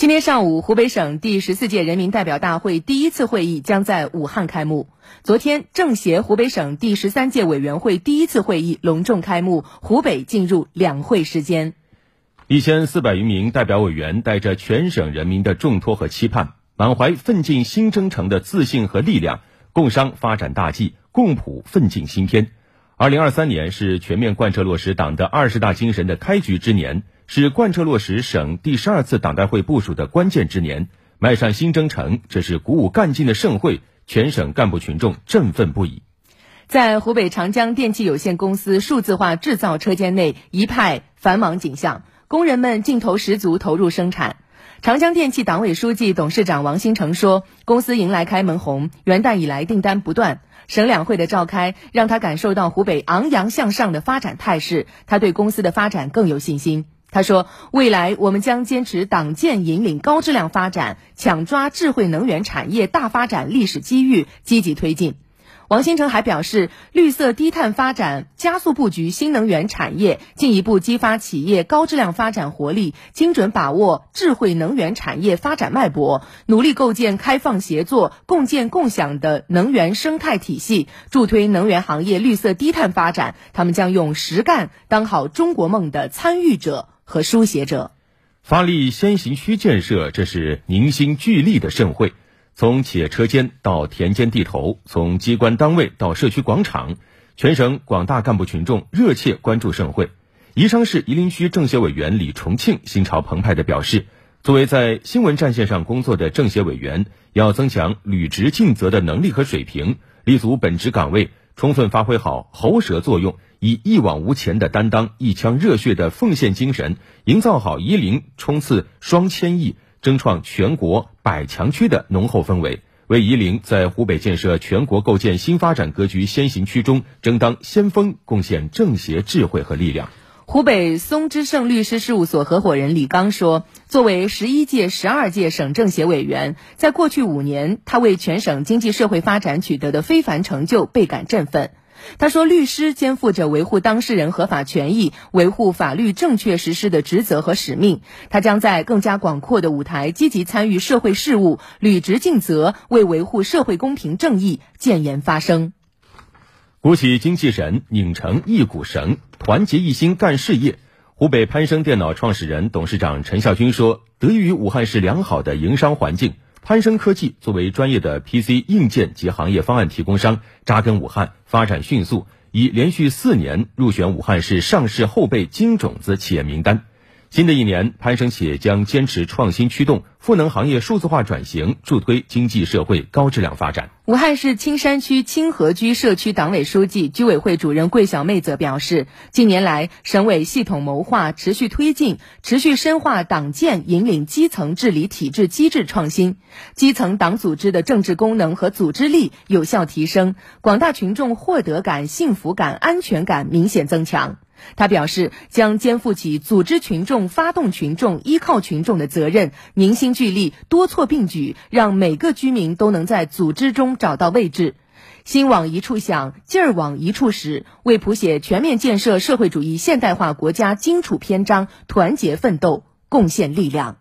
今天上午，湖北省第十四届人民代表大会第一次会议将在武汉开幕。昨天，政协湖北省第十三届委员会第一次会议隆重开幕，湖北进入两会时间。一千四百余名代表委员带着全省人民的重托和期盼，满怀奋进新征程的自信和力量，共商发展大计，共谱奋进新篇。二零二三年是全面贯彻落实党的二十大精神的开局之年。是贯彻落实省第十二次党代会部署的关键之年，迈上新征程，这是鼓舞干劲的盛会，全省干部群众振奋不已。在湖北长江电气有限公司数字化制造车间内，一派繁忙景象，工人们劲头十足，投入生产。长江电气党委书记、董事长王新成说：“公司迎来开门红，元旦以来订单不断。省两会的召开，让他感受到湖北昂扬向上的发展态势，他对公司的发展更有信心。”他说：“未来我们将坚持党建引领高质量发展，抢抓智慧能源产业大发展历史机遇，积极推进。”王新成还表示，绿色低碳发展加速布局新能源产业，进一步激发企业高质量发展活力，精准把握智慧能源产业发展脉搏，努力构建开放协作、共建共享的能源生态体系，助推能源行业绿色低碳发展。他们将用实干当好中国梦的参与者。和书写者，发力先行区建设，这是凝心聚力的盛会。从企业车间到田间地头，从机关单位到社区广场，全省广大干部群众热切关注盛会。宜昌市夷陵区政协委员李重庆心潮澎湃地表示，作为在新闻战线上工作的政协委员，要增强履职尽责的能力和水平，立足本职岗位，充分发挥好喉舌作用。以一往无前的担当、一腔热血的奉献精神，营造好夷陵冲刺双千亿、争创全国百强区的浓厚氛围，为夷陵在湖北建设全国构建新发展格局先行区中争当先锋贡献政协智慧和力量。湖北松之盛律师事务所合伙人李刚说：“作为十一届、十二届省政协委员，在过去五年，他为全省经济社会发展取得的非凡成就倍感振奋。”他说：“律师肩负着维护当事人合法权益、维护法律正确实施的职责和使命。他将在更加广阔的舞台积极参与社会事务，履职尽责，为维护社会公平正义建言发声。鼓起精气神，拧成一股绳，团结一心干事业。”湖北攀升电脑创始人、董事长陈孝军说：“得益于武汉市良好的营商环境。”攀升科技作为专业的 PC 硬件及行业方案提供商，扎根武汉，发展迅速，已连续四年入选武汉市上市后备金种子企业名单。新的一年，攀升企业将坚持创新驱动赋能行业数字化转型，助推经济社会高质量发展。武汉市青山区清河居社区党委书记、居委会主任桂小妹则表示，近年来，省委系统谋划，持续推进，持续深化党建引领基层治理体制机制创新，基层党组织的政治功能和组织力有效提升，广大群众获得感、幸福感、安全感明显增强。他表示，将肩负起组织群众、发动群众、依靠群众的责任，凝心聚力，多措并举，让每个居民都能在组织中找到位置。心往一处想，劲儿往一处使，为谱写全面建设社会主义现代化国家荆楚篇章，团结奋斗，贡献力量。